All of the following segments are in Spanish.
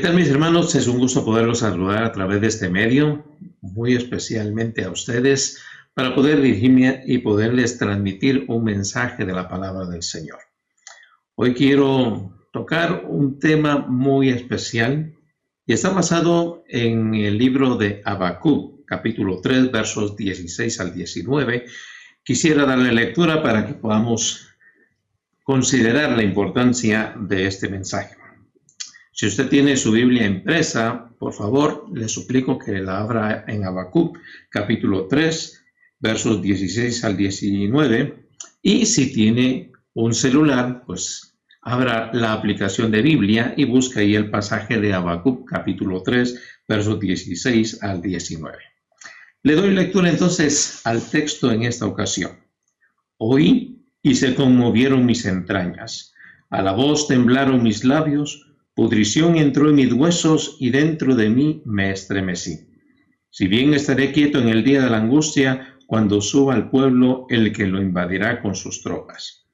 tal mis hermanos? Es un gusto poderlos saludar a través de este medio, muy especialmente a ustedes, para poder dirigirme y poderles transmitir un mensaje de la palabra del Señor. Hoy quiero tocar un tema muy especial y está basado en el libro de Habacuc, capítulo 3, versos 16 al 19. Quisiera darle lectura para que podamos considerar la importancia de este mensaje. Si usted tiene su Biblia impresa, por favor, le suplico que la abra en Habacuc, capítulo 3, versos 16 al 19. Y si tiene un celular, pues abra la aplicación de Biblia y busca ahí el pasaje de Habacuc, capítulo 3, versos 16 al 19. Le doy lectura entonces al texto en esta ocasión. Oí y se conmovieron mis entrañas. A la voz temblaron mis labios Pudrición entró en mis huesos y dentro de mí me estremecí. Si bien estaré quieto en el día de la angustia, cuando suba al pueblo el que lo invadirá con sus tropas.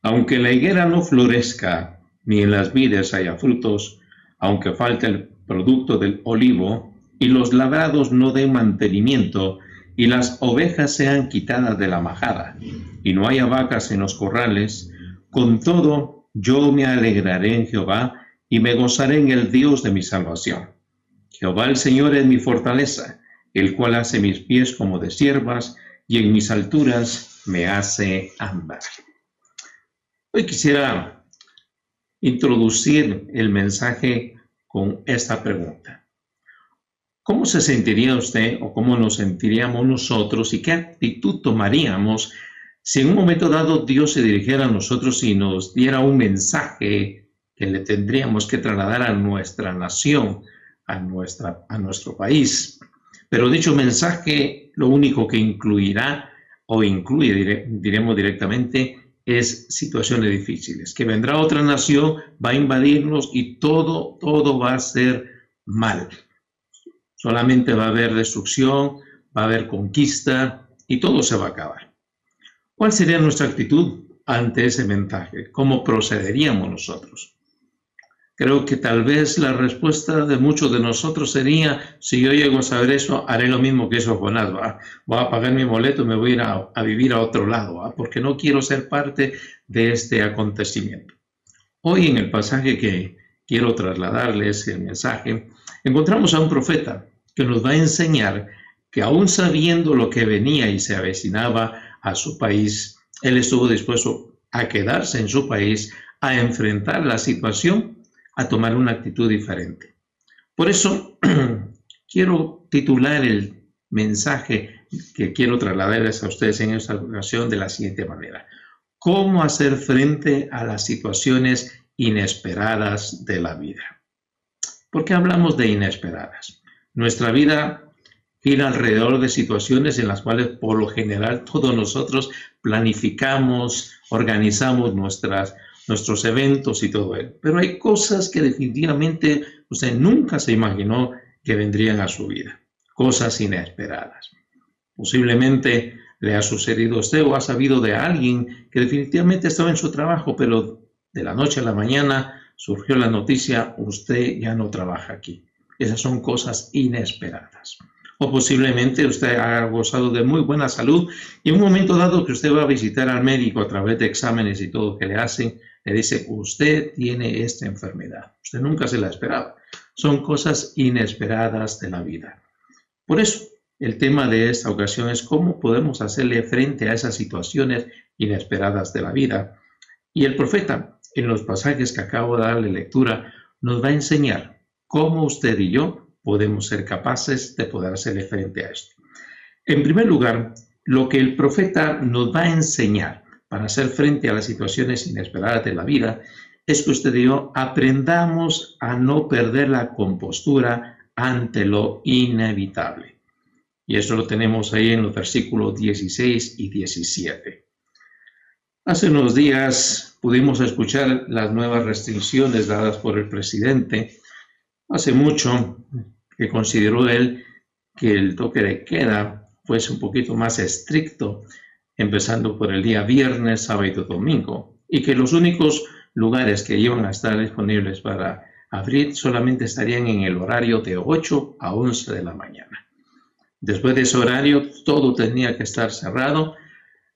Aunque la higuera no florezca, ni en las vides haya frutos, aunque falte el producto del olivo, y los labrados no den mantenimiento, y las ovejas sean quitadas de la majada, y no haya vacas en los corrales, con todo yo me alegraré en Jehová, y me gozaré en el Dios de mi salvación. Jehová el Señor es mi fortaleza, el cual hace mis pies como de siervas y en mis alturas me hace andar. Hoy quisiera introducir el mensaje con esta pregunta. ¿Cómo se sentiría usted o cómo nos sentiríamos nosotros y qué actitud tomaríamos si en un momento dado Dios se dirigiera a nosotros y nos diera un mensaje que le tendríamos que trasladar a nuestra nación, a, nuestra, a nuestro país. Pero dicho mensaje lo único que incluirá o incluye, diremos directamente, es situaciones difíciles, que vendrá otra nación, va a invadirnos y todo, todo va a ser mal. Solamente va a haber destrucción, va a haber conquista y todo se va a acabar. ¿Cuál sería nuestra actitud ante ese mensaje? ¿Cómo procederíamos nosotros? Creo que tal vez la respuesta de muchos de nosotros sería, si yo llego a saber eso, haré lo mismo que hizo Jonás, voy a pagar mi boleto y me voy a ir a, vivir a otro lado, porque no quiero ser parte de este acontecimiento. Hoy en el pasaje que quiero trasladarles el mensaje, encontramos a un profeta que nos va a enseñar que aún sabiendo lo que venía y se avecinaba a su país, él estuvo dispuesto a quedarse en su país, a enfrentar la situación a tomar una actitud diferente. Por eso quiero titular el mensaje que quiero trasladarles a ustedes en esta ocasión de la siguiente manera. ¿Cómo hacer frente a las situaciones inesperadas de la vida? ¿Por qué hablamos de inesperadas? Nuestra vida gira alrededor de situaciones en las cuales por lo general todos nosotros planificamos, organizamos nuestras nuestros eventos y todo eso. Pero hay cosas que definitivamente usted nunca se imaginó que vendrían a su vida, cosas inesperadas. Posiblemente le ha sucedido a usted o ha sabido de alguien que definitivamente estaba en su trabajo, pero de la noche a la mañana surgió la noticia, usted ya no trabaja aquí. Esas son cosas inesperadas. O posiblemente usted ha gozado de muy buena salud y en un momento dado que usted va a visitar al médico a través de exámenes y todo que le hacen, le dice, usted tiene esta enfermedad. Usted nunca se la esperaba. Son cosas inesperadas de la vida. Por eso, el tema de esta ocasión es cómo podemos hacerle frente a esas situaciones inesperadas de la vida. Y el profeta, en los pasajes que acabo de darle lectura, nos va a enseñar cómo usted y yo podemos ser capaces de poder hacerle frente a esto. En primer lugar, lo que el profeta nos va a enseñar para hacer frente a las situaciones inesperadas de la vida es que usted y yo aprendamos a no perder la compostura ante lo inevitable. Y eso lo tenemos ahí en los versículos 16 y 17. Hace unos días pudimos escuchar las nuevas restricciones dadas por el presidente. Hace mucho que consideró él que el toque de queda fuese un poquito más estricto empezando por el día viernes, sábado y domingo, y que los únicos lugares que iban a estar disponibles para abrir solamente estarían en el horario de 8 a 11 de la mañana. Después de ese horario, todo tenía que estar cerrado.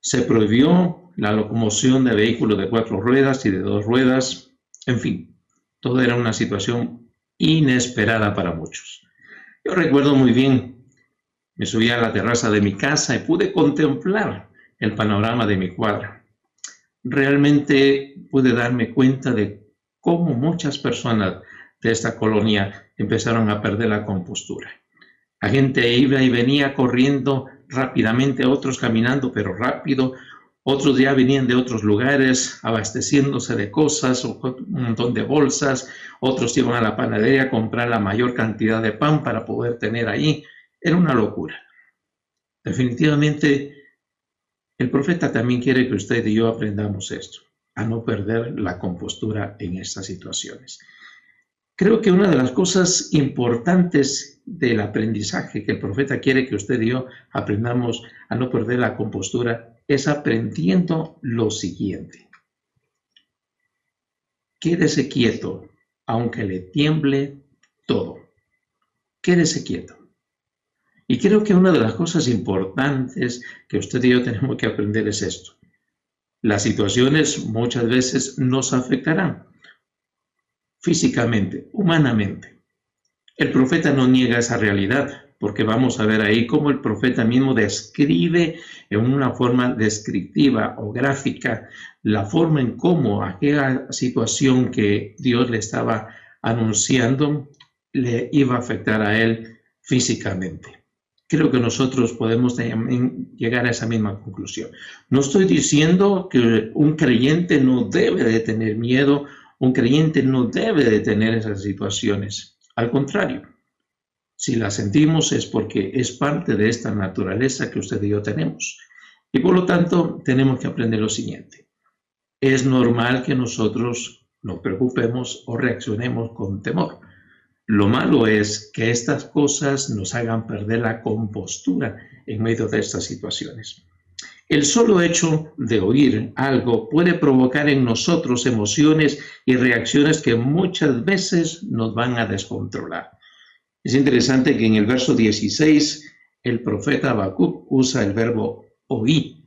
Se prohibió la locomoción de vehículos de cuatro ruedas y de dos ruedas. En fin, todo era una situación inesperada para muchos. Yo recuerdo muy bien, me subí a la terraza de mi casa y pude contemplar el panorama de mi cuadra. Realmente pude darme cuenta de cómo muchas personas de esta colonia empezaron a perder la compostura. La gente iba y venía corriendo rápidamente, otros caminando pero rápido, otros ya venían de otros lugares abasteciéndose de cosas, un montón de bolsas, otros iban a la panadería a comprar la mayor cantidad de pan para poder tener ahí. Era una locura. Definitivamente, el profeta también quiere que usted y yo aprendamos esto, a no perder la compostura en estas situaciones. Creo que una de las cosas importantes del aprendizaje que el profeta quiere que usted y yo aprendamos a no perder la compostura es aprendiendo lo siguiente. Quédese quieto, aunque le tiemble todo. Quédese quieto. Y creo que una de las cosas importantes que usted y yo tenemos que aprender es esto. Las situaciones muchas veces nos afectarán físicamente, humanamente. El profeta no niega esa realidad, porque vamos a ver ahí cómo el profeta mismo describe en una forma descriptiva o gráfica la forma en cómo aquella situación que Dios le estaba anunciando le iba a afectar a él físicamente. Creo que nosotros podemos llegar a esa misma conclusión. No estoy diciendo que un creyente no debe de tener miedo un creyente no debe de tener esas situaciones. Al contrario, si las sentimos es porque es parte de esta naturaleza que usted y yo tenemos. Y por lo tanto, tenemos que aprender lo siguiente. Es normal que nosotros nos preocupemos o reaccionemos con temor. Lo malo es que estas cosas nos hagan perder la compostura en medio de estas situaciones. El solo hecho de oír algo puede provocar en nosotros emociones y reacciones que muchas veces nos van a descontrolar. Es interesante que en el verso 16 el profeta Habacuc usa el verbo oí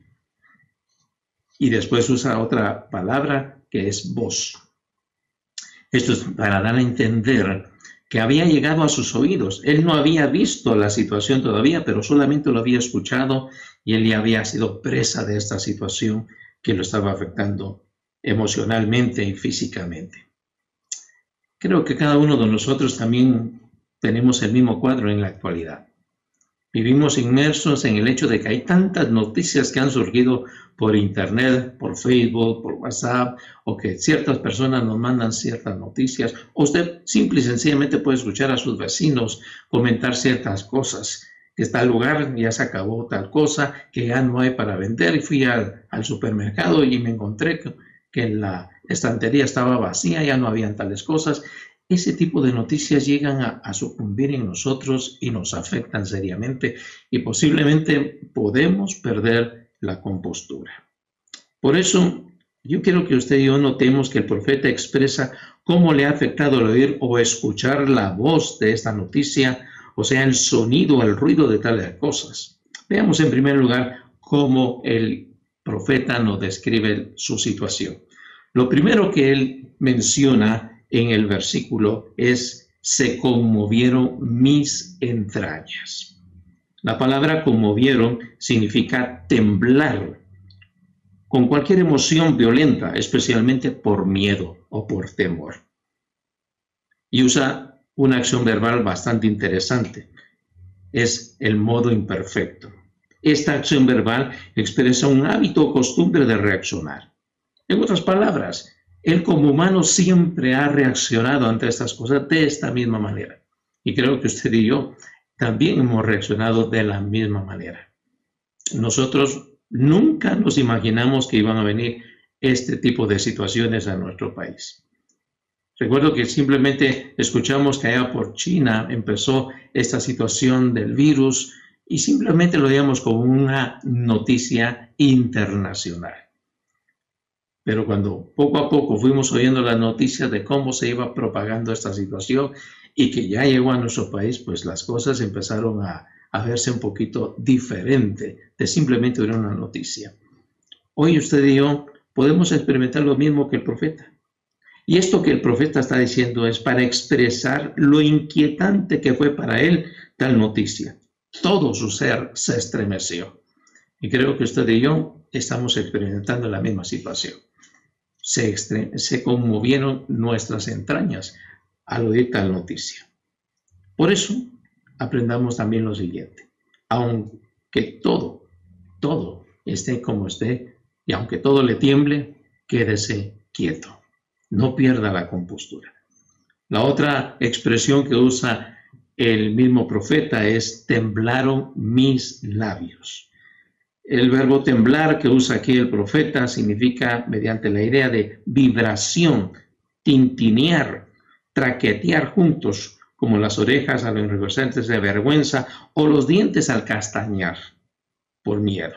y después usa otra palabra que es voz. Esto es para dar a entender que había llegado a sus oídos. Él no había visto la situación todavía, pero solamente lo había escuchado y él ya había sido presa de esta situación que lo estaba afectando emocionalmente y físicamente. Creo que cada uno de nosotros también tenemos el mismo cuadro en la actualidad. Vivimos inmersos en el hecho de que hay tantas noticias que han surgido por internet, por Facebook, por WhatsApp, o que ciertas personas nos mandan ciertas noticias. Usted simple y sencillamente puede escuchar a sus vecinos comentar ciertas cosas. Que el lugar ya se acabó tal cosa, que ya no hay para vender. Y fui al, supermercado y me encontré que, que la estantería estaba vacía, ya no habían tales cosas ese tipo de noticias llegan a, sucumbir en nosotros y nos afectan seriamente y posiblemente podemos perder la compostura. Por eso, yo quiero que usted y yo notemos que el profeta expresa cómo le ha afectado el oír o escuchar la voz de esta noticia, o sea, el sonido, el ruido de tales cosas. Veamos en primer lugar cómo el profeta nos describe su situación. Lo primero que él menciona en el versículo es, se conmovieron mis entrañas. La palabra conmovieron significa temblar con cualquier emoción violenta, especialmente por miedo o por temor. Y usa una acción verbal bastante interesante. Es el modo imperfecto. Esta acción verbal expresa un hábito o costumbre de reaccionar. En otras palabras, él como humano siempre ha reaccionado ante estas cosas de esta misma manera. Y creo que usted y yo también hemos reaccionado de la misma manera. Nosotros nunca nos imaginamos que iban a venir este tipo de situaciones a nuestro país. Recuerdo que simplemente escuchamos que allá por China empezó esta situación del virus y simplemente lo veíamos como una noticia internacional. Pero cuando poco a poco fuimos oyendo las noticias de cómo se iba propagando esta situación y que ya llegó a nuestro país, pues las cosas empezaron a, a verse un poquito diferente de simplemente oír una noticia. Hoy usted y yo podemos experimentar lo mismo que el profeta. Y esto que el profeta está diciendo es para expresar lo inquietante que fue para él tal noticia. Todo su ser se estremeció. Y creo que usted y yo estamos experimentando la misma situación. Se, conmovieron nuestras entrañas al oír tal noticia. Por eso, aprendamos también lo siguiente. Aunque todo, todo esté como esté, y aunque todo le tiemble, quédese quieto no pierda la compostura. La otra expresión que usa el mismo profeta es temblaron mis labios. El verbo temblar que usa aquí el profeta significa mediante la idea de vibración, tintinear, traquetear juntos, como las orejas a los enrevesantes de vergüenza o los dientes al castañar por miedo.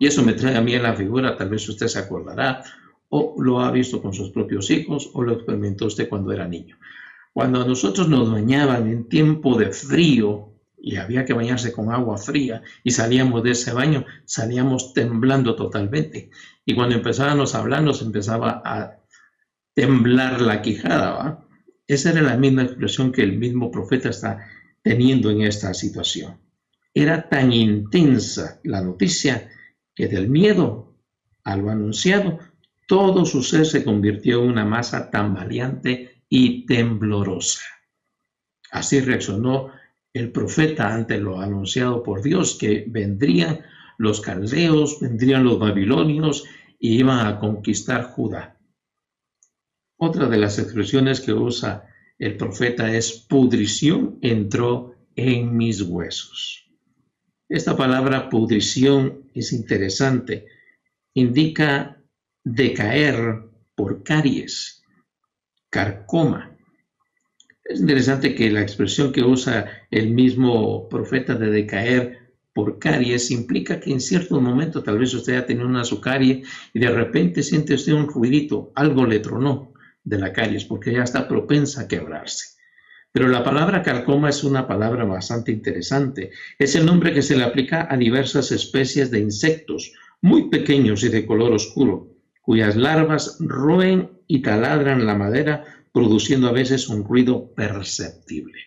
Y eso me trae a mí en la figura, tal vez usted se acordará, o lo ha visto con sus propios hijos o lo experimentó usted cuando era niño. Cuando nosotros nos bañaban en tiempo de frío y había que bañarse con agua fría y salíamos de ese baño, salíamos temblando totalmente. Y cuando empezábamos a hablar nos empezaba a temblar la quijada. ¿va? Esa era la misma expresión que el mismo profeta está teniendo en esta situación. Era tan intensa la noticia que del miedo a lo anunciado todo su ser se convirtió en una masa tambaleante y temblorosa. Así reaccionó el profeta ante lo anunciado por Dios, que vendrían los caldeos, vendrían los babilonios y iban a conquistar Judá. Otra de las expresiones que usa el profeta es pudrición entró en mis huesos. Esta palabra pudrición es interesante. Indica decaer por caries, carcoma. Es interesante que la expresión que usa el mismo profeta de decaer por caries implica que en cierto momento tal vez usted ha tenido una su carie y de repente siente usted un ruidito, algo le tronó de la caries porque ya está propensa a quebrarse. Pero la palabra carcoma es una palabra bastante interesante. Es el nombre que se le aplica a diversas especies de insectos muy pequeños y de color oscuro, cuyas larvas roen y taladran la madera, produciendo a veces un ruido perceptible.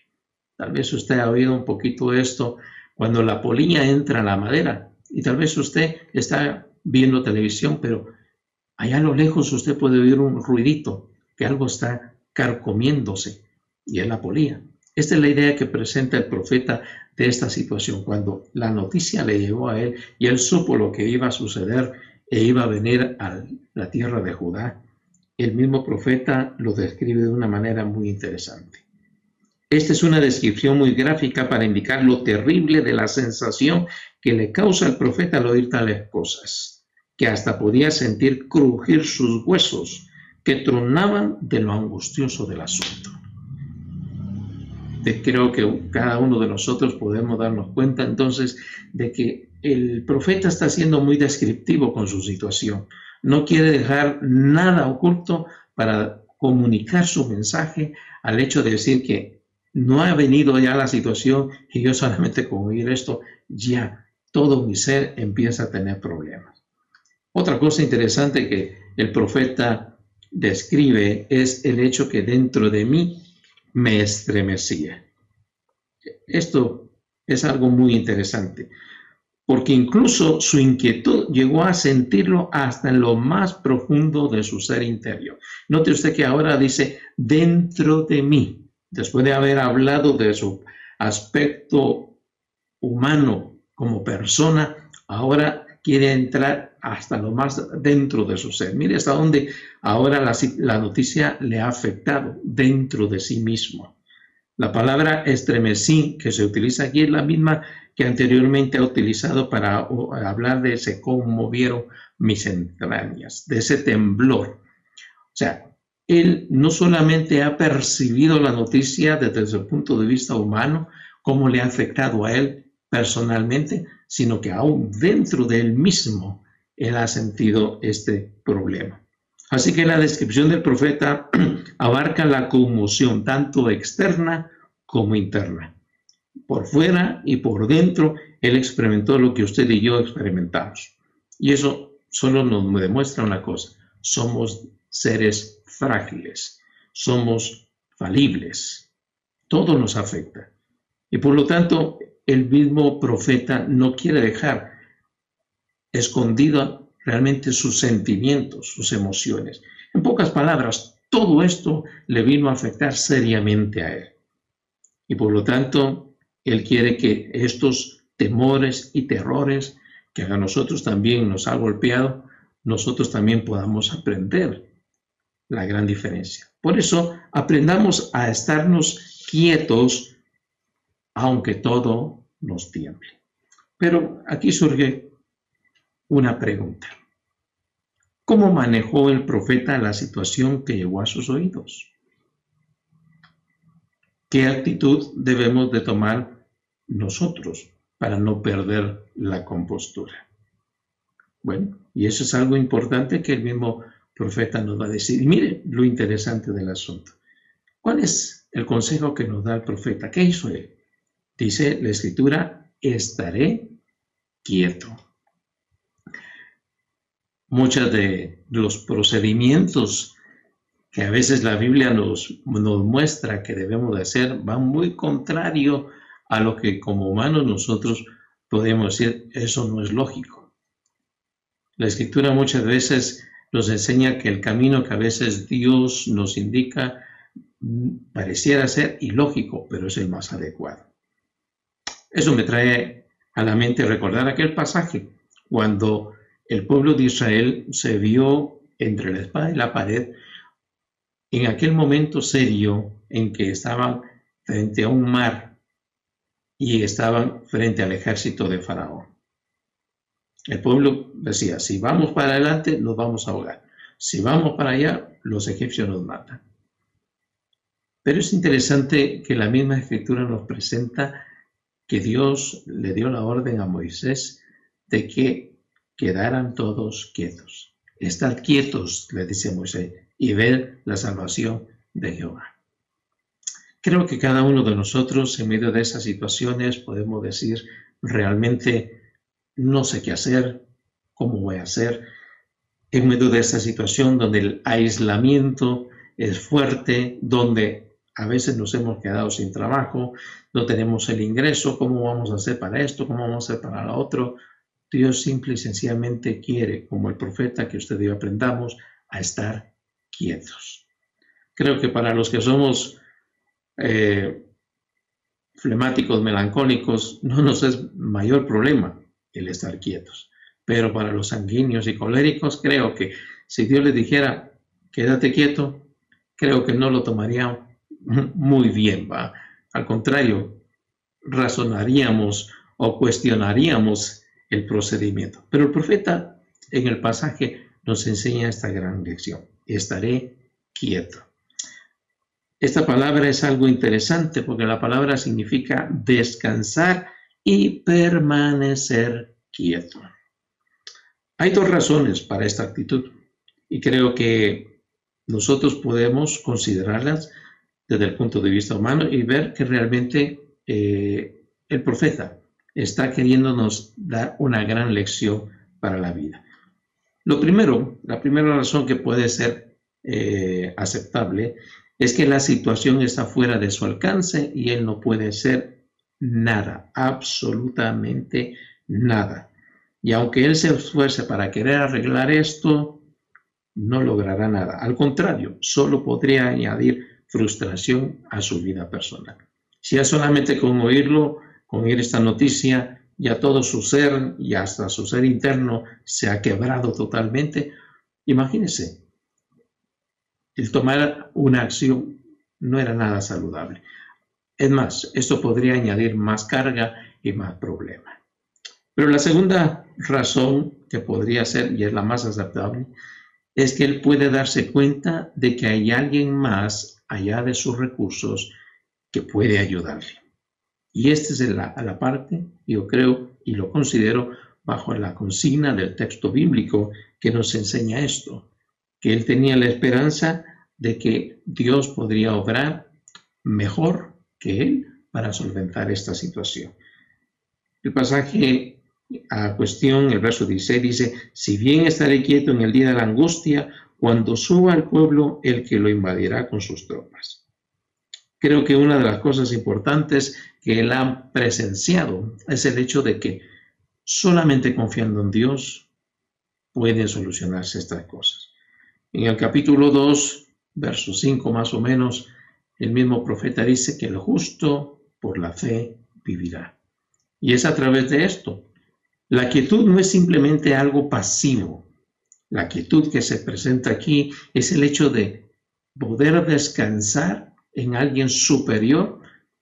Tal vez usted ha oído un poquito esto cuando la polilla entra en la madera y tal vez usted está viendo televisión, pero allá a lo lejos usted puede oír un ruidito, que algo está carcomiéndose y es la polilla. Esta es la idea que presenta el profeta de esta situación. Cuando la noticia le llegó a él y él supo lo que iba a suceder e iba a venir a la tierra de Judá, el mismo profeta lo describe de una manera muy interesante. Esta es una descripción muy gráfica para indicar lo terrible de la sensación que le causa al profeta al oír tales cosas, que hasta podía sentir crujir sus huesos, que tronaban de lo angustioso del asunto. Creo que cada uno de nosotros podemos darnos cuenta entonces de que el profeta está siendo muy descriptivo con su situación. No quiere dejar nada oculto para comunicar su mensaje al hecho de decir que no ha venido ya la situación y yo solamente con oír esto ya todo mi ser empieza a tener problemas. Otra cosa interesante que el profeta describe es el hecho que dentro de mí me estremecía. Esto es algo muy interesante porque incluso su inquietud llegó a sentirlo hasta en lo más profundo de su ser interior. Note usted que ahora dice dentro de mí, después de haber hablado de su aspecto humano como persona, ahora quiere entrar hasta lo más dentro de su ser. Mire hasta dónde ahora la, la noticia le ha afectado dentro de sí mismo. La palabra estremecí que se utiliza aquí es la misma que anteriormente ha utilizado para hablar de se conmovieron mis entrañas, de ese temblor. O sea, él no solamente ha percibido la noticia desde el punto de vista humano, cómo le ha afectado a él personalmente, sino que aún dentro de él mismo él ha sentido este problema. Así que la descripción del profeta abarca la conmoción tanto externa como interna. Por fuera y por dentro, él experimentó lo que usted y yo experimentamos. Y eso solo nos demuestra una cosa. Somos seres frágiles, somos falibles. Todo nos afecta. Y por lo tanto, el mismo profeta no quiere dejar escondido realmente sus sentimientos, sus emociones. En pocas palabras, todo esto le vino a afectar seriamente a él. Y por lo tanto, él quiere que estos temores y terrores que a nosotros también nos ha golpeado, nosotros también podamos aprender la gran diferencia. Por eso, aprendamos a estarnos quietos, aunque todo nos tiemble. Pero aquí surge una pregunta. ¿Cómo manejó el profeta la situación que llegó a sus oídos? ¿Qué actitud debemos de tomar nosotros para no perder la compostura? Bueno, y eso es algo importante que el mismo profeta nos va a decir. Y mire lo interesante del asunto. ¿Cuál es el consejo que nos da el profeta? ¿Qué hizo él? Dice la escritura, estaré quieto muchos de los procedimientos que a veces la Biblia nos, nos muestra que debemos de hacer van muy contrario a lo que como humanos nosotros podemos decir, eso no es lógico. La escritura muchas veces nos enseña que el camino que a veces Dios nos indica pareciera ser ilógico, pero es el más adecuado. Eso me trae a la mente recordar aquel pasaje cuando el pueblo de Israel se vio entre la espada y la pared en aquel momento serio en que estaban frente a un mar y estaban frente al ejército de Faraón. El pueblo decía, si vamos para adelante, nos vamos a ahogar. Si vamos para allá, los egipcios nos matan. Pero es interesante que la misma escritura nos presenta que Dios le dio la orden a Moisés de que quedaran todos quietos. Estad quietos, le dice Moisés, y ver la salvación de Jehová. Creo que cada uno de nosotros, en medio de esas situaciones, podemos decir, realmente no sé qué hacer, cómo voy a hacer, en medio de esta situación donde el aislamiento es fuerte, donde a veces nos hemos quedado sin trabajo, no tenemos el ingreso, ¿cómo vamos a hacer para esto? ¿Cómo vamos a hacer para lo otro? Dios simple y sencillamente quiere, como el profeta que usted y yo aprendamos, a estar quietos. Creo que para los que somos eh, flemáticos, melancólicos, no nos es mayor problema el estar quietos. Pero para los sanguíneos y coléricos, creo que si Dios les dijera, quédate quieto, creo que no lo tomaría muy bien, ¿va? Al contrario, razonaríamos o cuestionaríamos el procedimiento. Pero el profeta en el pasaje nos enseña esta gran lección. Estaré quieto. Esta palabra es algo interesante porque la palabra significa descansar y permanecer quieto. Hay dos razones para esta actitud y creo que nosotros podemos considerarlas desde el punto de vista humano y ver que realmente eh, el profeta está queriéndonos dar una gran lección para la vida. Lo primero, la primera razón que puede ser eh, aceptable es que la situación está fuera de su alcance y él no puede hacer nada, absolutamente nada. Y aunque él se esfuerce para querer arreglar esto, no logrará nada. Al contrario, solo podría añadir frustración a su vida personal. Si es solamente con oírlo, con oír esta noticia, ya todo su ser y hasta su ser interno se ha quebrado totalmente. Imagínese, el tomar una acción no era nada saludable. Es más, esto podría añadir más carga y más problema. Pero la segunda razón que podría ser, y es la más aceptable, es que él puede darse cuenta de que hay alguien más allá de sus recursos que puede ayudarle. Y esta es la, la parte, yo creo y lo considero bajo la consigna del texto bíblico que nos enseña esto. que él tenía la esperanza de que Dios podría obrar mejor que él para solventar esta situación. El pasaje a cuestión, el verso 16 dice, si bien estaré quieto en el día de la angustia, cuando suba al pueblo el que lo invadirá con sus tropas. Creo que una de las cosas importantes que él ha presenciado es el hecho de que solamente confiando en Dios pueden solucionarse estas cosas. En el capítulo 2, verso 5 más o menos, el mismo profeta dice que el justo por la fe vivirá. Y es a través de esto. La quietud no es simplemente algo pasivo. La quietud que se presenta aquí es el hecho de poder descansar en alguien superior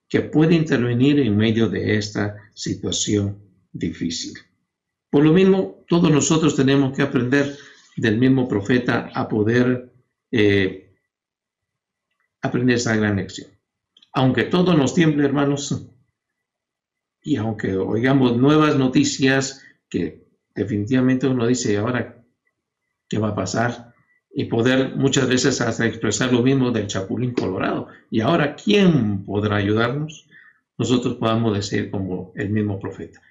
que puede intervenir en medio de esta situación difícil. Por lo mismo, todos nosotros tenemos que aprender del mismo profeta a poder eh, aprender esa gran lección. Aunque todo nos tiemble, hermanos, y aunque oigamos nuevas noticias que definitivamente uno dice, ahora, ¿qué va a pasar? Y poder muchas veces hasta expresar lo mismo del chapulín colorado. Y ahora, ¿quién podrá ayudarnos? Nosotros podamos decir como el mismo profeta,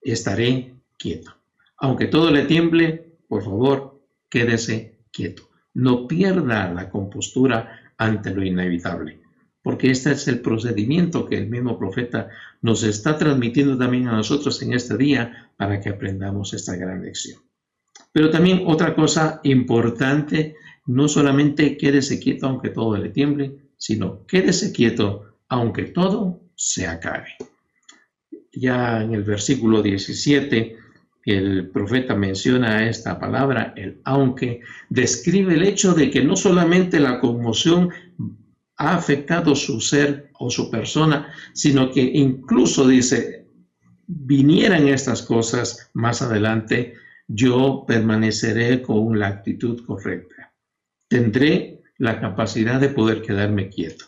estaré quieto. Aunque todo le tiemble, por favor, quédese quieto. No pierda la compostura ante lo inevitable, porque este es el procedimiento que el mismo profeta nos está transmitiendo también a nosotros en este día para que aprendamos esta gran lección. Pero también otra cosa importante, no solamente quédese quieto aunque todo le tiemble, sino quédese quieto aunque todo se acabe. Ya en el versículo 17 el profeta menciona esta palabra, el aunque, describe el hecho de que no solamente la conmoción ha afectado su ser o su persona, sino que incluso dice, vinieran estas cosas más adelante, yo permaneceré con la actitud correcta. Tendré la capacidad de poder quedarme quieto.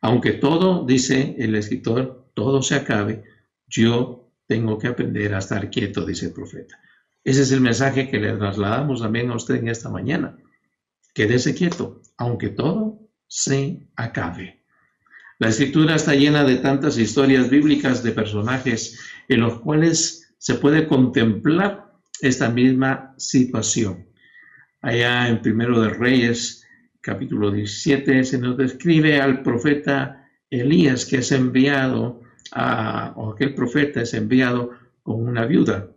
Aunque todo, dice el escritor, todo se acabe, yo tengo que aprender a estar quieto, dice el profeta. Ese es el mensaje que le trasladamos también a usted en esta mañana. Quédese quieto, aunque todo se acabe. La escritura está llena de tantas historias bíblicas de personajes en los cuales se puede contemplar esta misma situación. Allá en Primero de Reyes, capítulo 17, se nos describe al profeta Elías que es enviado o aquel profeta es enviado con una viuda.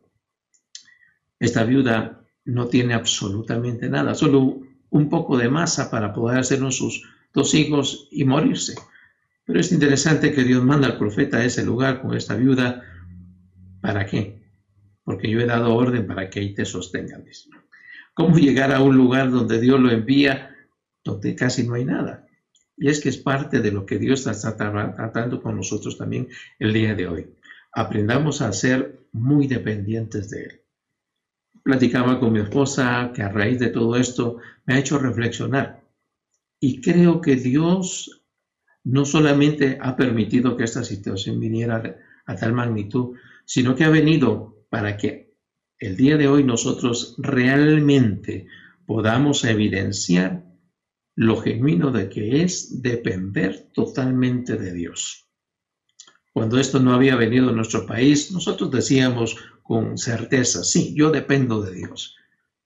Esta viuda no tiene absolutamente nada, solo un poco de masa para poder hacer sus dos hijos y morirse. Pero es interesante que Dios manda al profeta a ese lugar con esta viuda. ¿Para qué? Porque yo he dado orden para que ahí te sostengan. ¿Cómo llegar a un lugar donde Dios lo envía, donde casi no hay nada? Y es que es parte de lo que Dios está tratando con nosotros también el día de hoy. Aprendamos a ser muy dependientes de Él. Platicaba con mi esposa que a raíz de todo esto me ha hecho reflexionar. Y creo que Dios no solamente ha permitido que esta situación viniera a tal magnitud, sino que ha venido para que el día de hoy nosotros realmente podamos evidenciar lo genuino de que es depender totalmente de Dios. Cuando esto no había venido a nuestro país, nosotros decíamos con certeza, sí, yo dependo de Dios.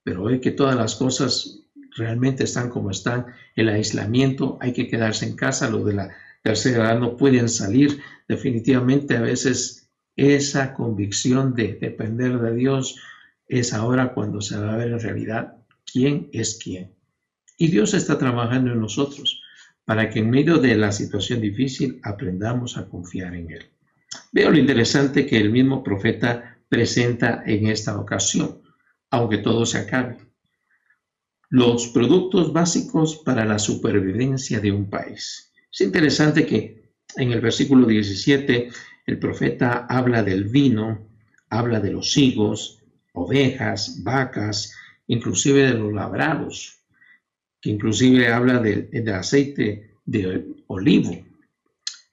Pero hoy que todas las cosas realmente están como están, el aislamiento, hay que quedarse en casa, lo de la tercera edad no pueden salir, definitivamente a veces esa convicción de depender de Dios es ahora cuando se va a ver en realidad quién es quién. Y Dios está trabajando en nosotros para que en medio de la situación difícil aprendamos a confiar en Él. Veo lo interesante que el mismo profeta presenta en esta ocasión, aunque todo se acabe. Los productos básicos para la supervivencia de un país. Es interesante que en el versículo 17 el profeta habla del vino, habla de los higos, ovejas, vacas, inclusive de los labrados que inclusive habla del, aceite de olivo.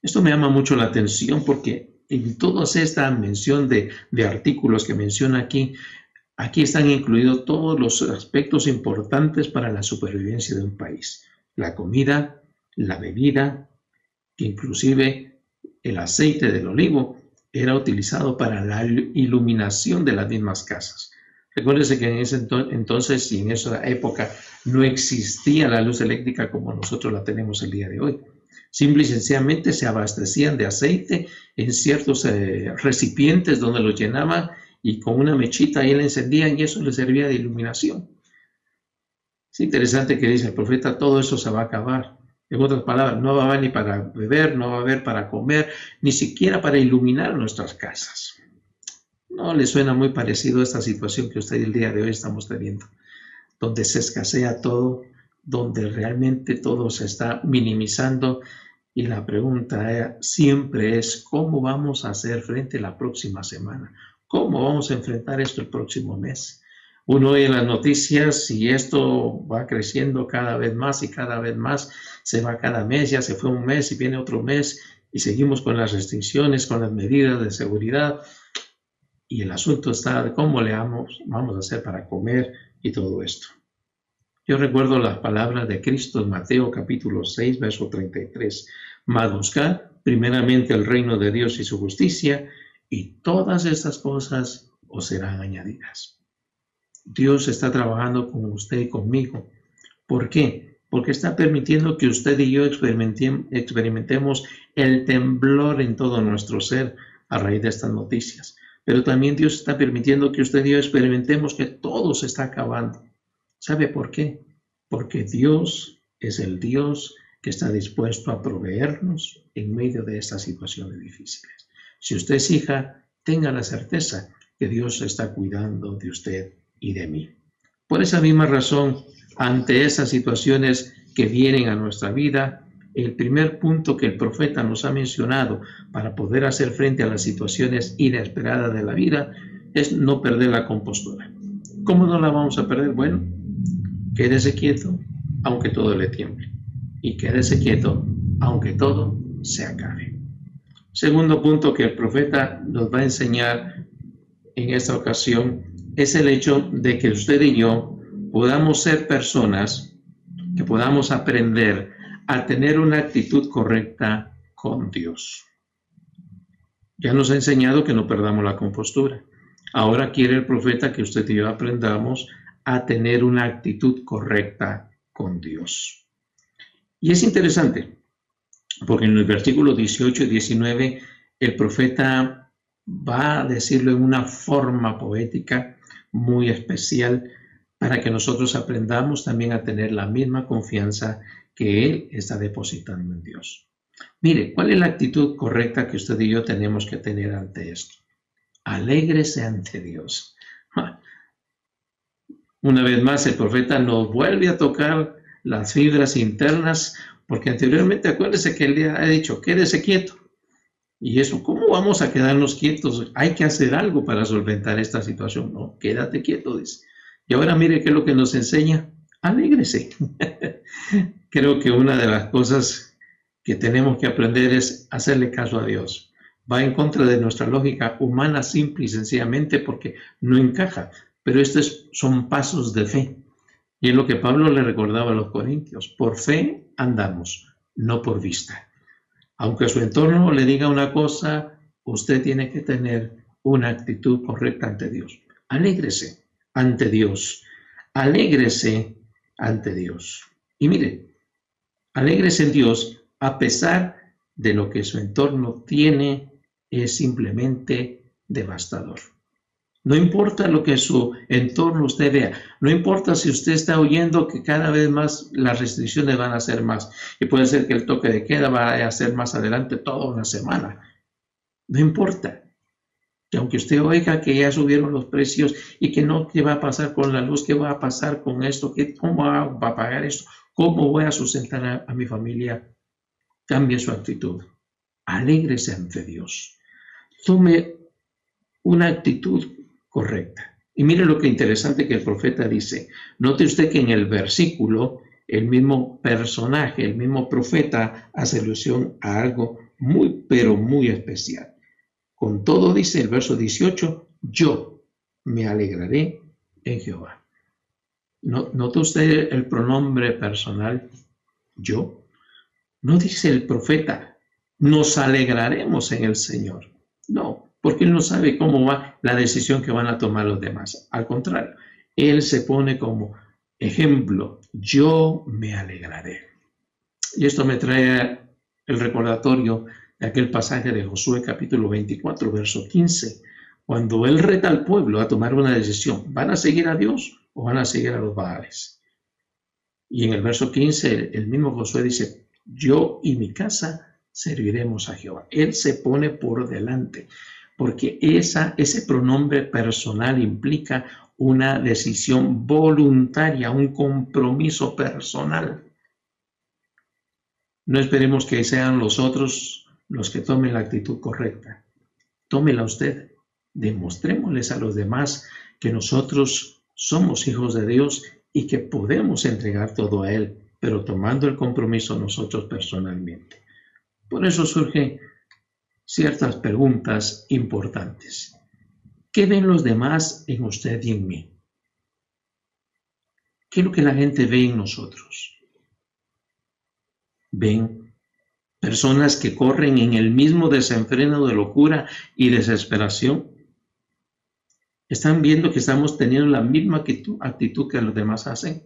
Esto me llama mucho la atención porque en toda esta mención de, artículos que menciona aquí, Aquí están incluidos todos los aspectos importantes para la supervivencia de un país. La comida, la bebida, que inclusive el aceite del olivo era utilizado para la iluminación de las mismas casas. Recuérdese que en ese entonces y en esa época no existía la luz eléctrica como nosotros la tenemos el día de hoy. Simple y sencillamente se abastecían de aceite en ciertos eh, recipientes donde los llenaban y con una mechita ahí la encendían y eso les servía de iluminación. Es interesante que dice el profeta, todo eso se va a acabar. En otras palabras, no va a haber ni para beber, no va a haber para comer, ni siquiera para iluminar nuestras casas. ¿No le suena muy parecido a esta situación que usted el día de hoy estamos teniendo? Donde se escasea todo, donde realmente todo se está minimizando y la pregunta siempre es cómo vamos a hacer frente la próxima semana, cómo vamos a enfrentar esto el próximo mes. Uno oye las noticias y esto va creciendo cada vez más y cada vez más, se va cada mes, ya se fue un mes y viene otro mes y seguimos con las restricciones, con las medidas de seguridad y el asunto está de cómo le vamos, vamos a hacer para comer y todo esto. Yo recuerdo las palabras de Cristo en Mateo capítulo 6, verso 33. Mas buscad primeramente el reino de Dios y su justicia, y todas estas cosas os serán añadidas. Dios está trabajando con usted y conmigo. ¿Por qué? Porque está permitiendo que usted y yo experimentemos el temblor en todo nuestro ser a raíz de estas noticias. Pero también Dios está permitiendo que usted y yo experimentemos que todo se está acabando. ¿Sabe por qué? Porque Dios es el Dios que está dispuesto a proveernos en medio de estas situaciones difíciles. Si usted es hija, tenga la certeza que Dios está cuidando de usted y de mí. Por esa misma razón, ante esas situaciones que vienen a nuestra vida, el primer punto que el profeta nos ha mencionado para poder hacer frente a las situaciones inesperadas de la vida es no perder la compostura. ¿Cómo no la vamos a perder? Bueno, quédese quieto aunque todo le tiemble y quédese quieto aunque todo se acabe. Segundo punto que el profeta nos va a enseñar en esta ocasión es el hecho de que usted y yo podamos ser personas que podamos aprender a tener una actitud correcta con Dios. Ya nos ha enseñado que no perdamos la compostura. Ahora quiere el profeta que usted y yo aprendamos a tener una actitud correcta con Dios. Y es interesante, porque en el versículo 18 y 19 el profeta va a decirlo en una forma poética muy especial para que nosotros aprendamos también a tener la misma confianza que Él está depositando en Dios. Mire, ¿cuál es la actitud correcta que usted y yo tenemos que tener ante esto? Alégrese ante Dios. Una vez más, el profeta nos vuelve a tocar las fibras internas, porque anteriormente acuérdese que él ha dicho, quédese quieto. Y eso, ¿cómo vamos a quedarnos quietos? Hay que hacer algo para solventar esta situación. No, quédate quieto, dice. Y ahora mire qué es lo que nos enseña. Alégrese. creo que una de las cosas que tenemos que aprender es hacerle caso a Dios. Va en contra de nuestra lógica humana simple y sencillamente porque no encaja. Pero estos son pasos de fe. Y es lo que Pablo le recordaba a los corintios. Por fe andamos, no por vista. Aunque su entorno le diga una cosa, usted tiene que tener una actitud correcta ante Dios. Alégrese ante Dios. Alégrese ante Dios. Y mire, Alegres en Dios a pesar de lo que su entorno tiene es simplemente devastador. No importa lo que su entorno usted vea, no importa si usted está oyendo que cada vez más las restricciones van a ser más y puede ser que el toque de queda va a ser más adelante toda una semana. No importa. Que aunque usted oiga que ya subieron los precios y que no, ¿qué va a pasar con la luz? ¿Qué va a pasar con esto? ¿Qué, ¿Cómo va a pagar esto? ¿Cómo voy a sustentar a, mi familia? Cambie su actitud. Alégrese ante Dios. Tome una actitud correcta. Y mire lo que interesante que el profeta dice. Note usted que en el versículo el mismo personaje, el mismo profeta hace alusión a algo muy, pero muy especial. Con todo dice el verso 18, yo me alegraré en Jehová. ¿Nota usted el pronombre personal yo? No dice el profeta, nos alegraremos en el Señor. No, porque él no sabe cómo va la decisión que van a tomar los demás. Al contrario, él se pone como ejemplo, yo me alegraré. Y esto me trae el recordatorio de aquel pasaje de Josué capítulo 24, verso 15, cuando él reta al pueblo a tomar una decisión, ¿van a seguir a Dios o van a seguir a los Baales? Y en el verso 15 el mismo Josué dice, yo y mi casa serviremos a Jehová. Él se pone por delante, porque ese pronombre personal implica una decisión voluntaria, un compromiso personal. No esperemos que sean los otros los que tomen la actitud correcta. Tómela usted. Demostrémosles a los demás que nosotros somos hijos de Dios y que podemos entregar todo a Él, pero tomando el compromiso nosotros personalmente. Por eso surgen ciertas preguntas importantes. ¿Qué ven los demás en usted y en mí? ¿Qué es lo que la gente ve en nosotros? Ven personas que corren en el mismo desenfreno de locura y desesperación. Están viendo que estamos teniendo la misma actitud, que los demás hacen.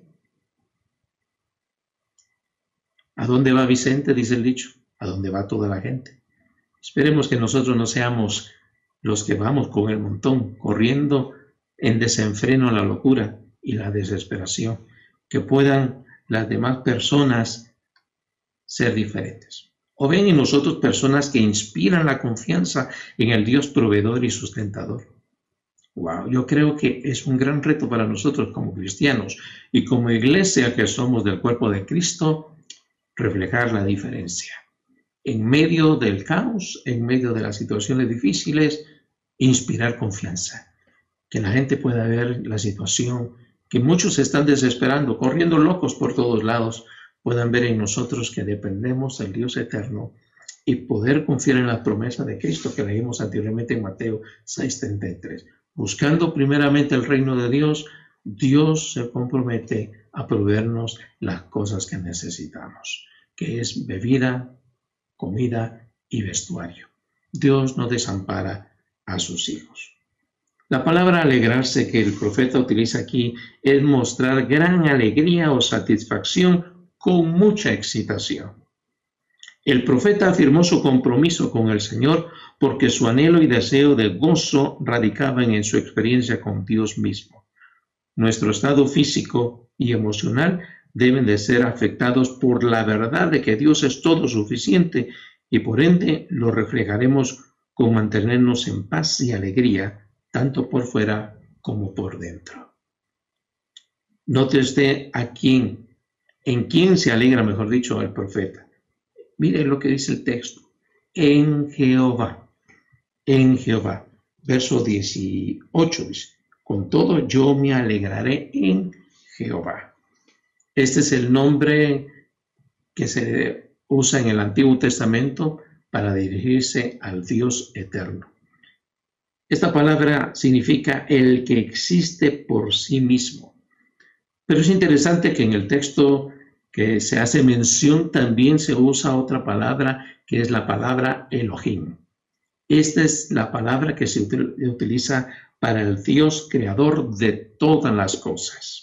¿A dónde va Vicente? Dice el dicho a donde va toda la gente. Esperemos que nosotros no seamos los que vamos con el montón, corriendo en desenfreno la locura y la desesperación, que puedan las demás personas ser diferentes. O ven en nosotros personas que inspiran la confianza en el Dios proveedor y sustentador. Wow, yo creo que es un gran reto para nosotros como cristianos y como iglesia que somos del cuerpo de Cristo, reflejar la diferencia en medio del caos, en medio de las situaciones difíciles, inspirar confianza. Que la gente pueda ver la situación, que muchos están desesperando, corriendo locos por todos lados, puedan ver en nosotros que dependemos del Dios eterno y poder confiar en la promesa de Cristo que leímos anteriormente en Mateo 6:33. Buscando primeramente el reino de Dios, Dios se compromete a proveernos las cosas que necesitamos, que es bebida, comida y vestuario. Dios no desampara a sus hijos. La palabra alegrarse que el profeta utiliza aquí es mostrar gran alegría o satisfacción con mucha excitación. El profeta afirmó su compromiso con el Señor porque su anhelo y deseo de gozo radicaban en su experiencia con Dios mismo. Nuestro estado físico y emocional deben de ser afectados por la verdad de que Dios es todo suficiente y por ende lo reflejaremos con mantenernos en paz y alegría, tanto por fuera como por dentro. Note usted a quién, en quién se alegra, mejor dicho, el profeta. Mire lo que dice el texto. En Jehová, en Jehová. Verso 18 dice, con todo yo me alegraré en Jehová. Este es el nombre que se usa en el Antiguo Testamento para dirigirse al Dios eterno. Esta palabra significa el que existe por sí mismo. Pero es interesante que en el texto que se hace mención también se usa otra palabra que es la palabra Elohim. Esta es la palabra que se utiliza para el Dios creador de todas las cosas.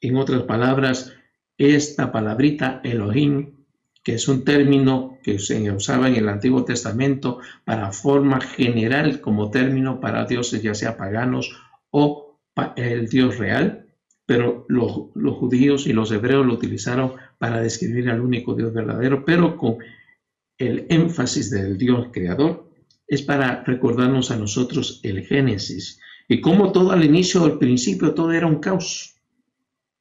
En otras palabras, esta palabrita Elohim, que es un término que se usaba en el Antiguo Testamento para forma general como término para dioses ya sea paganos o el Dios real, pero los, judíos y los hebreos lo utilizaron para describir al único Dios verdadero, pero con el énfasis del Dios creador, es para recordarnos a nosotros el Génesis. Y cómo todo al inicio, al principio, todo era un caos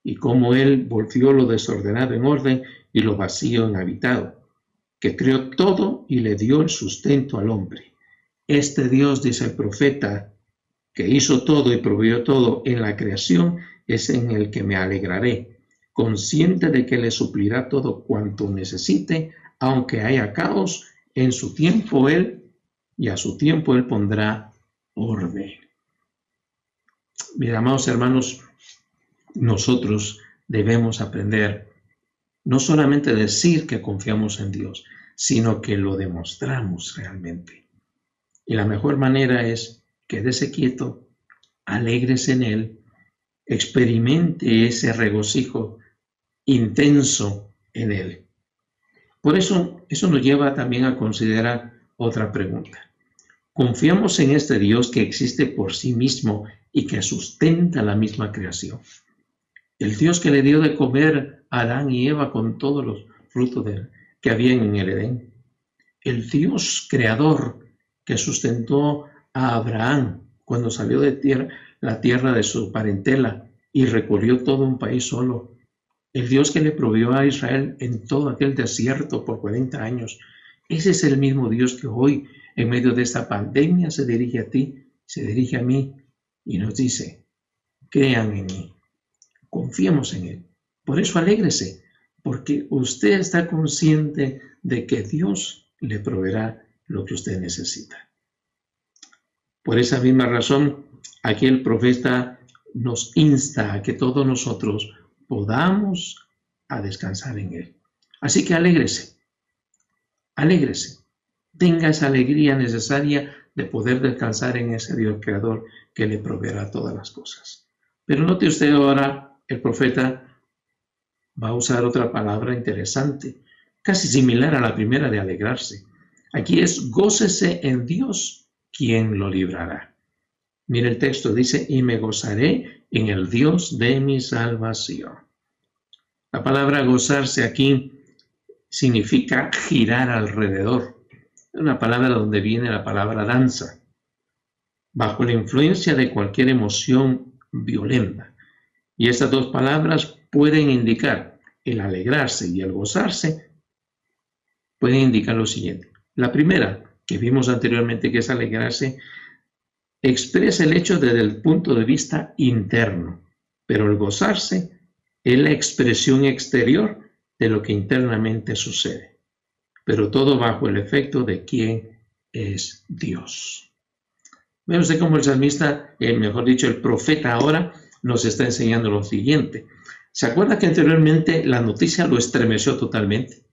y cómo Él volvió lo desordenado en orden y lo vacío en habitado, que creó todo y le dio el sustento al hombre. Este Dios, dice el profeta, que hizo todo y proveyó todo en la creación, es en el que me alegraré, consciente de que le suplirá todo cuanto necesite, aunque haya caos, en su tiempo Él y a su tiempo Él pondrá orden. Mis amados hermanos, nosotros debemos aprender no solamente decir que confiamos en Dios, sino que lo demostramos realmente. Y la mejor manera es quédese quieto, alegres en Él, experimente ese regocijo intenso en Él. Por eso, eso nos lleva también a considerar otra pregunta. ¿Confiamos en este Dios que existe por sí mismo y que sustenta la misma creación? El Dios que le dio de comer a Adán y Eva con todos los frutos que habían en el Edén. El Dios creador que sustentó a Abraham cuando salió de tierra, la tierra de su parentela y recorrió todo un país solo. El Dios que le proveyó a Israel en todo aquel desierto por 40 años. Ese es el mismo Dios que hoy, en medio de esta pandemia, se dirige a ti, se dirige a mí y nos dice, crean en mí, confiemos en Él. Por eso alégrese, porque usted está consciente de que Dios le proveerá lo que usted necesita. Por esa misma razón, aquí el profeta nos insta a que todos nosotros podamos a descansar en Él. Así que alégrese, alégrese, tenga esa alegría necesaria de poder descansar en ese Dios creador que le proveerá todas las cosas. Pero note usted ahora, el profeta va a usar otra palabra interesante, casi similar a la primera de alegrarse. Aquí es gócese en Dios ¿quién lo librará? Mire el texto, dice, y me gozaré en el Dios de mi salvación. La palabra gozarse aquí significa girar alrededor. Es una palabra donde viene la palabra danza. Bajo la influencia de cualquier emoción violenta. Y estas dos palabras pueden indicar el alegrarse y el gozarse, pueden indicar lo siguiente. La primera, que vimos anteriormente, que es alegrarse, expresa el hecho desde el punto de vista interno, pero el gozarse es la expresión exterior de lo que internamente sucede, pero todo bajo el efecto de quién es Dios. Ve usted cómo el salmista, eh, mejor dicho, el profeta ahora nos está enseñando lo siguiente. ¿Se acuerda que anteriormente la noticia lo estremeció totalmente?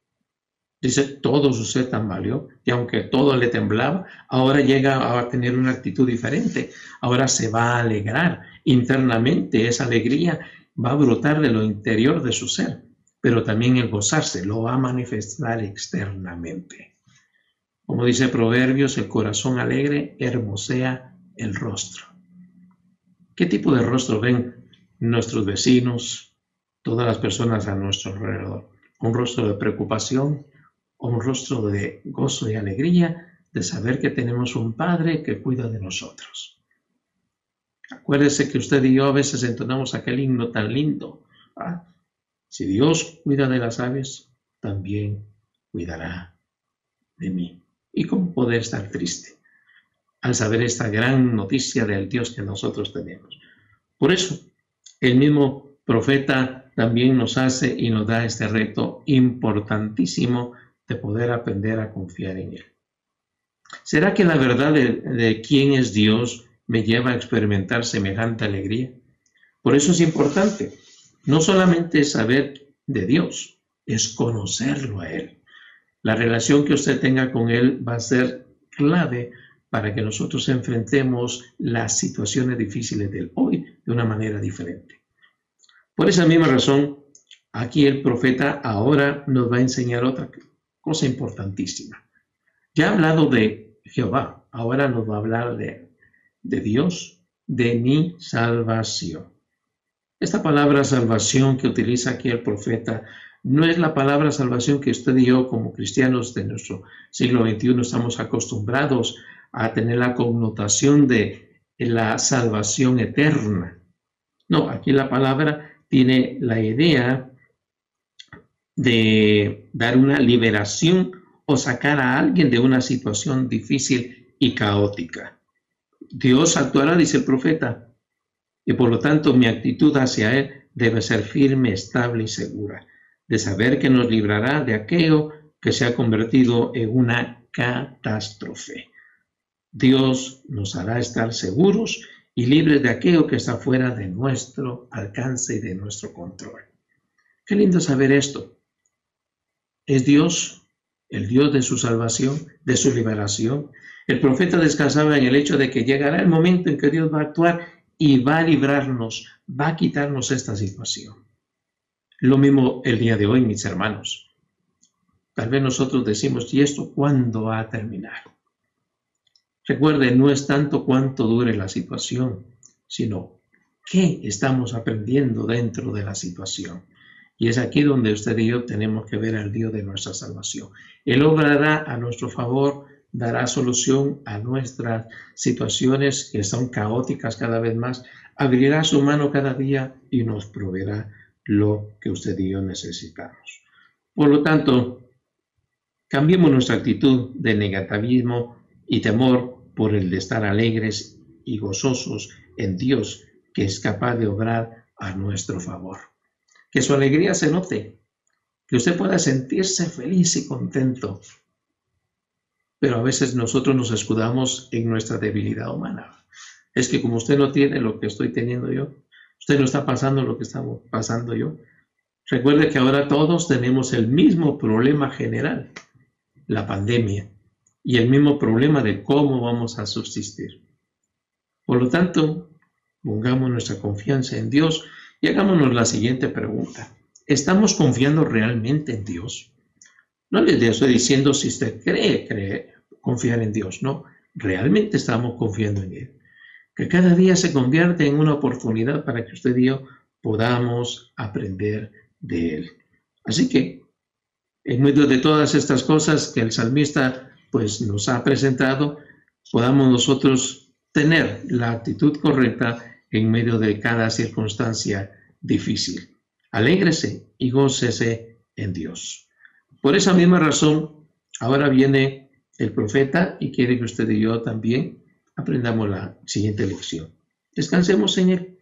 Dice, todo su ser tambaleó y aunque todo le temblaba, ahora llega a tener una actitud diferente. Ahora se va a alegrar internamente. Esa alegría va a brotar de lo interior de su ser, pero también el gozarse lo va a manifestar externamente. Como dice Proverbios, el corazón alegre hermosea el rostro. ¿Qué tipo de rostro ven nuestros vecinos, todas las personas a nuestro alrededor? ¿Un rostro de preocupación? un rostro de gozo y alegría de saber que tenemos un Padre que cuida de nosotros. Acuérdese que usted y yo a veces entonamos aquel himno tan lindo. Si Dios cuida de las aves, también cuidará de mí. ¿Y cómo poder estar triste al saber esta gran noticia del Dios que nosotros tenemos? Por eso, el mismo profeta también nos hace y nos da este reto importantísimo de poder aprender a confiar en Él. ¿Será que la verdad de, quién es Dios me lleva a experimentar semejante alegría? Por eso es importante no solamente saber de Dios, es conocerlo a Él. La relación que usted tenga con Él va a ser clave para que nosotros enfrentemos las situaciones difíciles del hoy de una manera diferente. Por esa misma razón, aquí el profeta ahora nos va a enseñar otra cosa importantísima. Ya ha hablado de Jehová, ahora nos va a hablar de, de Dios, de mi salvación. Esta palabra salvación que utiliza aquí el profeta no es la palabra salvación que usted y yo como cristianos de nuestro siglo XXI estamos acostumbrados a tener la connotación de la salvación eterna. No, aquí la palabra tiene la idea de dar una liberación o sacar a alguien de una situación difícil y caótica. Dios actuará, dice el profeta, y por lo tanto mi actitud hacia Él debe ser firme, estable y segura, de saber que nos librará de aquello que se ha convertido en una catástrofe. Dios nos hará estar seguros y libres de aquello que está fuera de nuestro alcance y de nuestro control. Qué lindo saber esto. Es Dios, el Dios de su salvación, de su liberación. El profeta descansaba en el hecho de que llegará el momento en que Dios va a actuar y va a librarnos, va a quitarnos esta situación. Lo mismo el día de hoy, mis hermanos. Tal vez nosotros decimos, ¿y esto cuándo va a terminar? Recuerde, no es tanto cuánto dure la situación, sino qué estamos aprendiendo dentro de la situación. Y es aquí donde usted y yo tenemos que ver al Dios de nuestra salvación. Él obrará a nuestro favor, dará solución a nuestras situaciones que son caóticas cada vez más, abrirá su mano cada día y nos proveerá lo que usted y yo necesitamos. Por lo tanto, cambiemos nuestra actitud de negativismo y temor por el de estar alegres y gozosos en Dios, que es capaz de obrar a nuestro favor. Que su alegría se note, que usted pueda sentirse feliz y contento. Pero a veces nosotros nos escudamos en nuestra debilidad humana. Es que como usted no tiene lo que estoy teniendo yo, usted no está pasando lo que estamos pasando yo. Recuerde que ahora todos tenemos el mismo problema general, la pandemia y el mismo problema de cómo vamos a subsistir. Por lo tanto, pongamos nuestra confianza en Dios y hagámonos la siguiente pregunta. ¿Estamos confiando realmente en Dios? No les estoy diciendo si usted cree, cree confiar en Dios, no, realmente estamos confiando en Él. Que cada día se convierte en una oportunidad para que usted y yo podamos aprender de Él. Así que, en medio de todas estas cosas que el salmista pues nos ha presentado, podamos nosotros tener la actitud correcta en medio de cada circunstancia difícil. Alégrese y gócese en Dios. Por esa misma razón, ahora viene el profeta y quiere que usted y yo también aprendamos la siguiente lección. Descansemos en Él.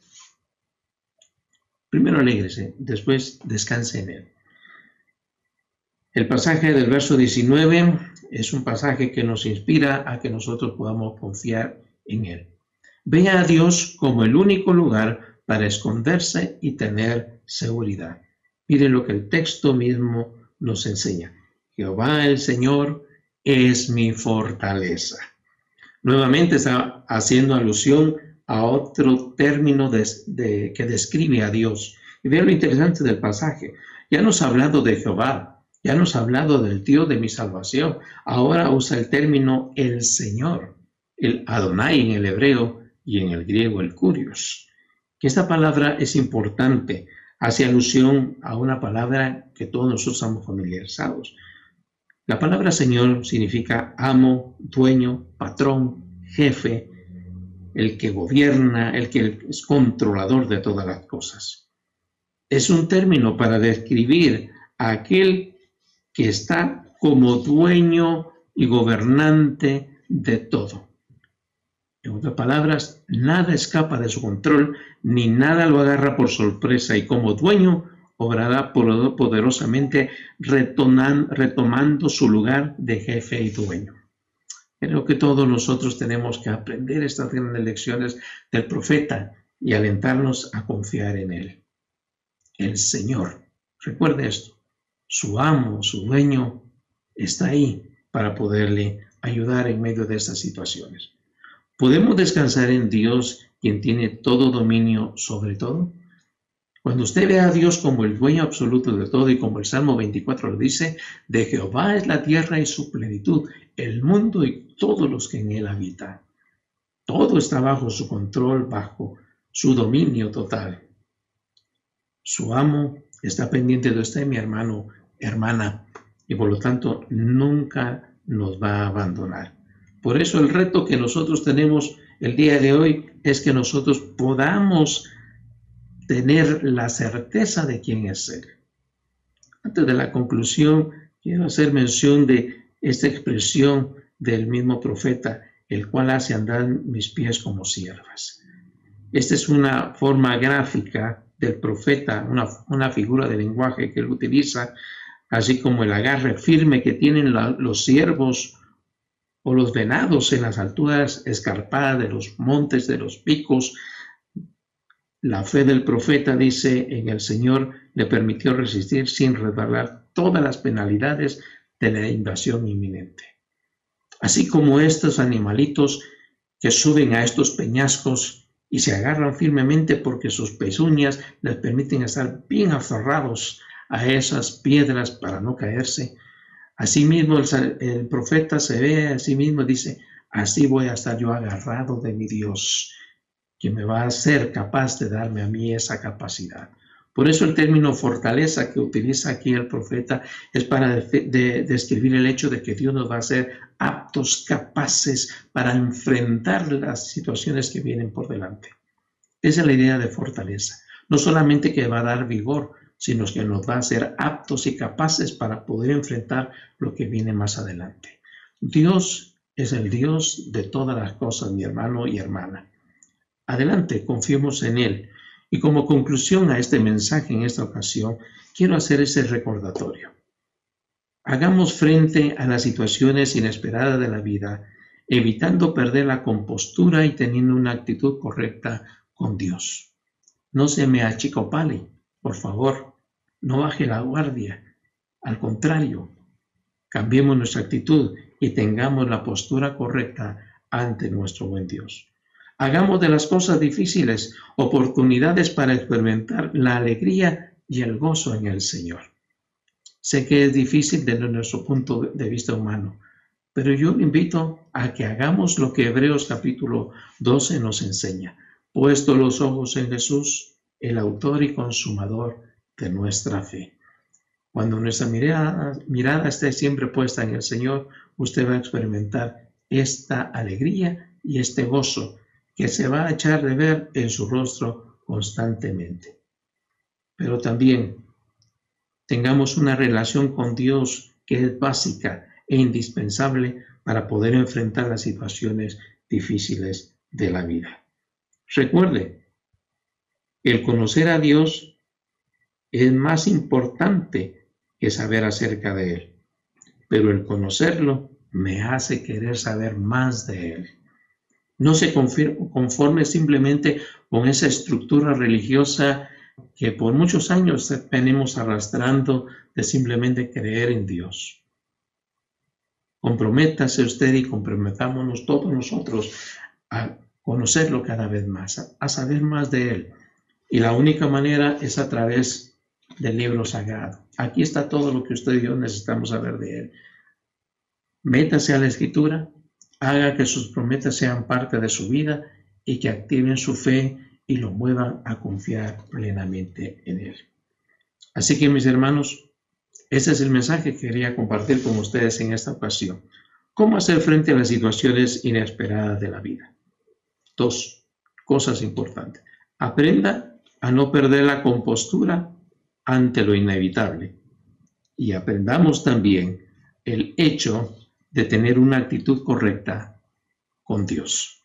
Primero alégrese, después descanse en Él. El pasaje del verso 19 es un pasaje que nos inspira a que nosotros podamos confiar en Él. Vea a Dios como el único lugar para esconderse y tener seguridad. Mire lo que el texto mismo nos enseña. Jehová el Señor es mi fortaleza. Nuevamente está haciendo alusión a otro término que describe a Dios. Y vea lo interesante del pasaje. Ya nos ha hablado de Jehová, ya nos ha hablado del Dios de mi salvación. Ahora usa el término el Señor, el Adonai en el hebreo y en el griego el Curios. Esta palabra es importante, hace alusión a una palabra que todos nosotros estamos familiarizados. La palabra Señor significa amo, dueño, patrón, jefe, el que gobierna, el que es controlador de todas las cosas. Es un término para describir a aquel que está como dueño y gobernante de todo. En otras palabras, nada escapa de su control, ni nada lo agarra por sorpresa y como dueño obrará poderosamente retomando su lugar de jefe y dueño. Creo que todos nosotros tenemos que aprender estas grandes lecciones del profeta y alentarnos a confiar en él. El Señor. Recuerde esto su amo, su dueño, está ahí para poderle ayudar en medio de estas situaciones. ¿Podemos descansar en Dios, quien tiene todo dominio sobre todo? Cuando usted ve a Dios como el dueño absoluto de todo y como el Salmo 24 lo dice, de Jehová es la tierra y su plenitud, el mundo y todos los que en él habitan. Todo está bajo su control, bajo su dominio total. Su amo está pendiente de usted, mi hermano, hermana, y por lo tanto nunca nos va a abandonar. Por eso el reto que nosotros tenemos el día de hoy es que nosotros podamos tener la certeza de quién es Él. Antes de la conclusión, quiero hacer mención de esta expresión del mismo profeta, el cual hace andar mis pies como siervas. Esta es una forma gráfica del profeta, una, una figura de lenguaje que él utiliza así como el agarre firme que tienen los siervos o los venados en las alturas escarpadas de los montes, de los picos. La fe del profeta, dice, en el Señor le permitió resistir sin resbalar todas las penalidades de la invasión inminente. Así como estos animalitos que suben a estos peñascos y se agarran firmemente porque sus pezuñas les permiten estar bien aferrados a esas piedras para no caerse. Asimismo el, el profeta se ve a sí mismo dice, así voy a estar yo agarrado de mi Dios, que me va a ser capaz de darme a mí esa capacidad. Por eso el término fortaleza que utiliza aquí el profeta es para describir el hecho de que Dios nos va a hacer aptos, capaces para enfrentar las situaciones que vienen por delante. Esa es la idea de fortaleza. No solamente que va a dar vigor, sino que nos va a hacer aptos y capaces para poder enfrentar lo que viene más adelante. Dios es el Dios de todas las cosas, mi hermano y hermana. Adelante, confiemos en Él y como conclusión a este mensaje en esta ocasión, quiero hacer ese recordatorio. Hagamos frente a las situaciones inesperadas de la vida, evitando perder la compostura y teniendo una actitud correcta con Dios. No se me achicopale, por favor, no baje la guardia. Al contrario, cambiemos nuestra actitud y tengamos la postura correcta ante nuestro buen Dios. Hagamos de las cosas difíciles oportunidades para experimentar la alegría y el gozo en el Señor. Sé que es difícil desde nuestro punto de vista humano, pero yo invito a que hagamos lo que Hebreos capítulo 12 nos enseña, puesto los ojos en Jesús, el autor y consumador de nuestra fe. Cuando nuestra mirada, mirada esté siempre puesta en el Señor, usted va a experimentar esta alegría y este gozo que se va a echar de ver en su rostro constantemente. Pero también tengamos una relación con Dios que es básica e indispensable para poder enfrentar las situaciones difíciles de la vida. Recuerde, el conocer a Dios es más importante que saber acerca de Él, pero el conocerlo me hace querer saber más de Él. No se conforme simplemente con esa estructura religiosa que por muchos años venimos arrastrando de simplemente creer en Dios. Comprométase usted y comprometámonos todos nosotros a conocerlo cada vez más, a saber más de Él. Y la única manera es a través del libro sagrado. Aquí está todo lo que usted y yo necesitamos saber de Él. Métase a la escritura, haga que sus promesas sean parte de su vida y que activen su fe y lo muevan a confiar plenamente en Él. Así que mis hermanos, ese es el mensaje que quería compartir con ustedes en esta ocasión. ¿Cómo hacer frente a las situaciones inesperadas de la vida? Dos cosas importantes. Aprenda a no perder la compostura ante lo inevitable. Y aprendamos también el hecho de tener una actitud correcta con Dios.